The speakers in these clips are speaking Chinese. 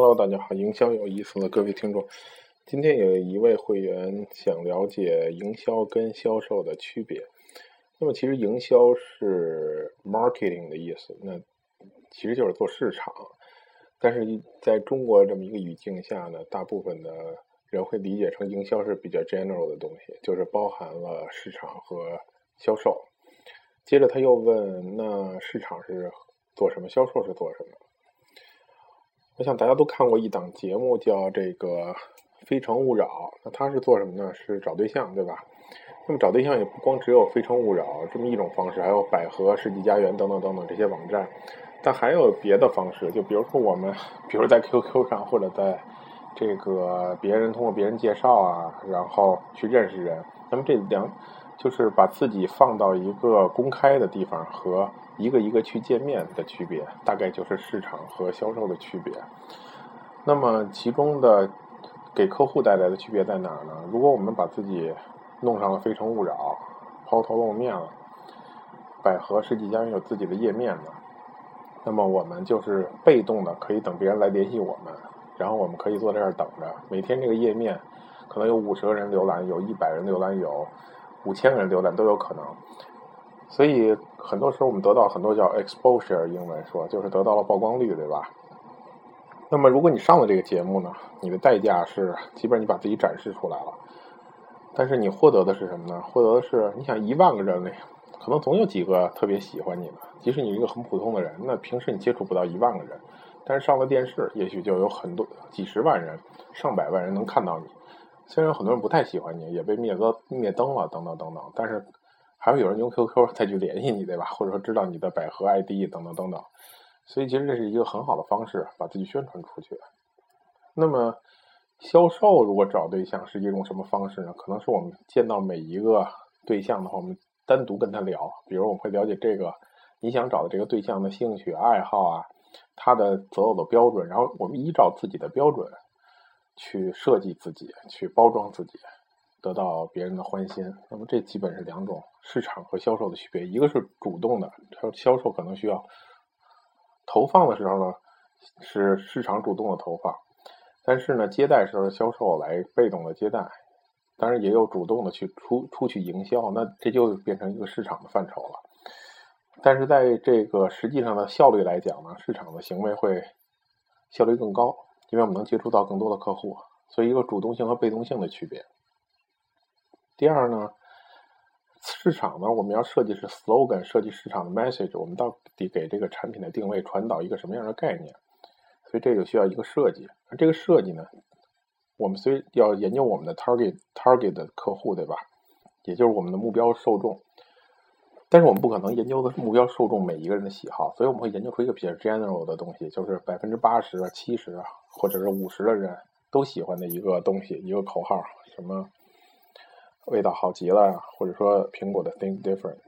Hello，大家好，营销有意思的各位听众，今天有一位会员想了解营销跟销售的区别。那么其实营销是 marketing 的意思，那其实就是做市场。但是在中国这么一个语境下呢，大部分的人会理解成营销是比较 general 的东西，就是包含了市场和销售。接着他又问，那市场是做什么？销售是做什么？我想大家都看过一档节目，叫这个《非诚勿扰》。那他是做什么呢？是找对象，对吧？那么找对象也不光只有《非诚勿扰》这么一种方式，还有百合、世纪佳缘等等等等这些网站。但还有别的方式，就比如说我们，比如在 QQ 上，或者在这个别人通过别人介绍啊，然后去认识人。那么这两就是把自己放到一个公开的地方和。一个一个去见面的区别，大概就是市场和销售的区别。那么其中的给客户带来的区别在哪儿呢？如果我们把自己弄上了《非诚勿扰》，抛头露面了，百合世纪佳缘有自己的页面的，那么我们就是被动的，可以等别人来联系我们，然后我们可以坐在这儿等着。每天这个页面可能有五十个人浏览，有一百人浏览，有五千个人浏览都有可能。所以很多时候我们得到很多叫 exposure，英文说就是得到了曝光率，对吧？那么如果你上了这个节目呢，你的代价是基本你把自己展示出来了，但是你获得的是什么呢？获得的是你想一万个人里，可能总有几个特别喜欢你的，即使你是一个很普通的人，那平时你接触不到一万个人，但是上了电视，也许就有很多几十万人、上百万人能看到你。虽然很多人不太喜欢你，也被灭灯灭灯了，等等等等，但是。还会有人用 QQ 再去联系你，对吧？或者说知道你的百合 ID 等等等等，所以其实这是一个很好的方式，把自己宣传出去。那么销售如果找对象是一种什么方式呢？可能是我们见到每一个对象的话，我们单独跟他聊，比如我们会了解这个你想找的这个对象的兴趣爱好啊，他的择偶的标准，然后我们依照自己的标准去设计自己，去包装自己。得到别人的欢心，那么这基本是两种市场和销售的区别。一个是主动的，销销售可能需要投放的时候呢，是市场主动的投放；但是呢，接待时候销售来被动的接待，当然也有主动的去出出去营销，那这就变成一个市场的范畴了。但是在这个实际上的效率来讲呢，市场的行为会效率更高，因为我们能接触到更多的客户，所以一个主动性和被动性的区别。第二呢，市场呢，我们要设计是 slogan，设计市场的 message，我们到底给这个产品的定位传导一个什么样的概念？所以这就需要一个设计。而这个设计呢，我们虽要研究我们的 target target 的客户，对吧？也就是我们的目标受众，但是我们不可能研究的目标受众每一个人的喜好，所以我们会研究出一个比较 general 的东西，就是百分之八十、七十，或者是五十的人都喜欢的一个东西，一个口号，什么？味道好极了，或者说苹果的 Think Different。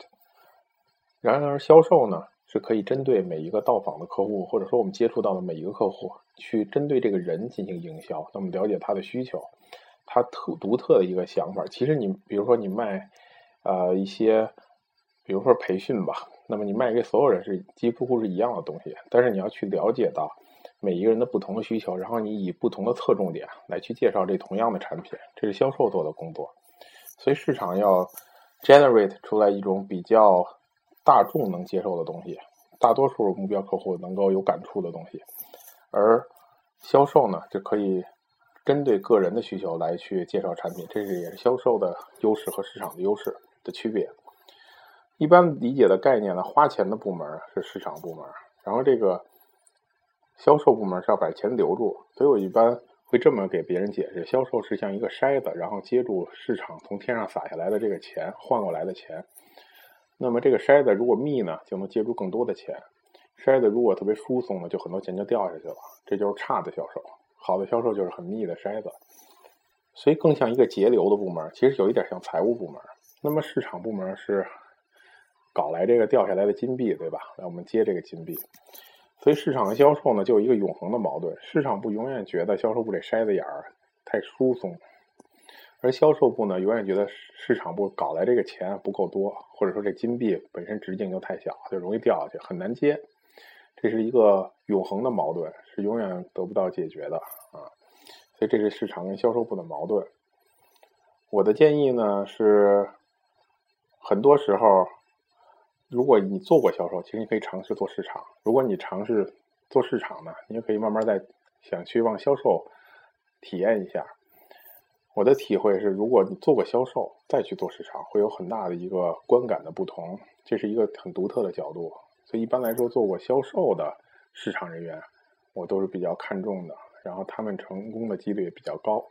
然而，销售呢是可以针对每一个到访的客户，或者说我们接触到的每一个客户，去针对这个人进行营销。那么，了解他的需求，他特独特的一个想法。其实，你比如说你卖呃一些，比如说培训吧，那么你卖给所有人是几乎是一样的东西，但是你要去了解到每一个人的不同的需求，然后你以不同的侧重点来去介绍这同样的产品，这是销售做的工作。所以市场要 generate 出来一种比较大众能接受的东西，大多数目标客户能够有感触的东西，而销售呢就可以针对个人的需求来去介绍产品，这是也是销售的优势和市场的优势的区别。一般理解的概念呢，花钱的部门是市场部门，然后这个销售部门是要把钱留住，所以我一般。会这么给别人解释：销售是像一个筛子，然后接住市场从天上洒下来的这个钱，换过来的钱。那么这个筛子如果密呢，就能接住更多的钱；筛子如果特别疏松呢，就很多钱就掉下去了。这就是差的销售。好的销售就是很密的筛子，所以更像一个节流的部门。其实有一点像财务部门。那么市场部门是搞来这个掉下来的金币，对吧？来，我们接这个金币。所以市场和销售呢，就有一个永恒的矛盾。市场部永远觉得销售部这筛子眼儿太疏松，而销售部呢，永远觉得市场部搞来这个钱不够多，或者说这金币本身直径就太小，就容易掉下去，很难接。这是一个永恒的矛盾，是永远得不到解决的啊。所以这是市场跟销售部的矛盾。我的建议呢是，很多时候，如果你做过销售，其实你可以尝试做市场。如果你尝试做市场呢，你也可以慢慢再想去往销售体验一下。我的体会是，如果你做过销售再去做市场，会有很大的一个观感的不同，这是一个很独特的角度。所以一般来说，做过销售的市场人员，我都是比较看重的，然后他们成功的几率也比较高。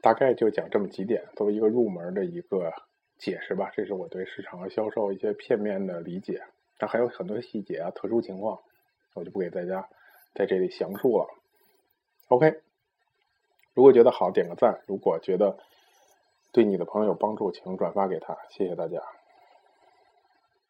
大概就讲这么几点，作为一个入门的一个解释吧。这是我对市场和销售一些片面的理解，但还有很多细节啊、特殊情况，我就不给大家在这里详述了。OK，如果觉得好，点个赞；如果觉得对你的朋友有帮助，请转发给他。谢谢大家。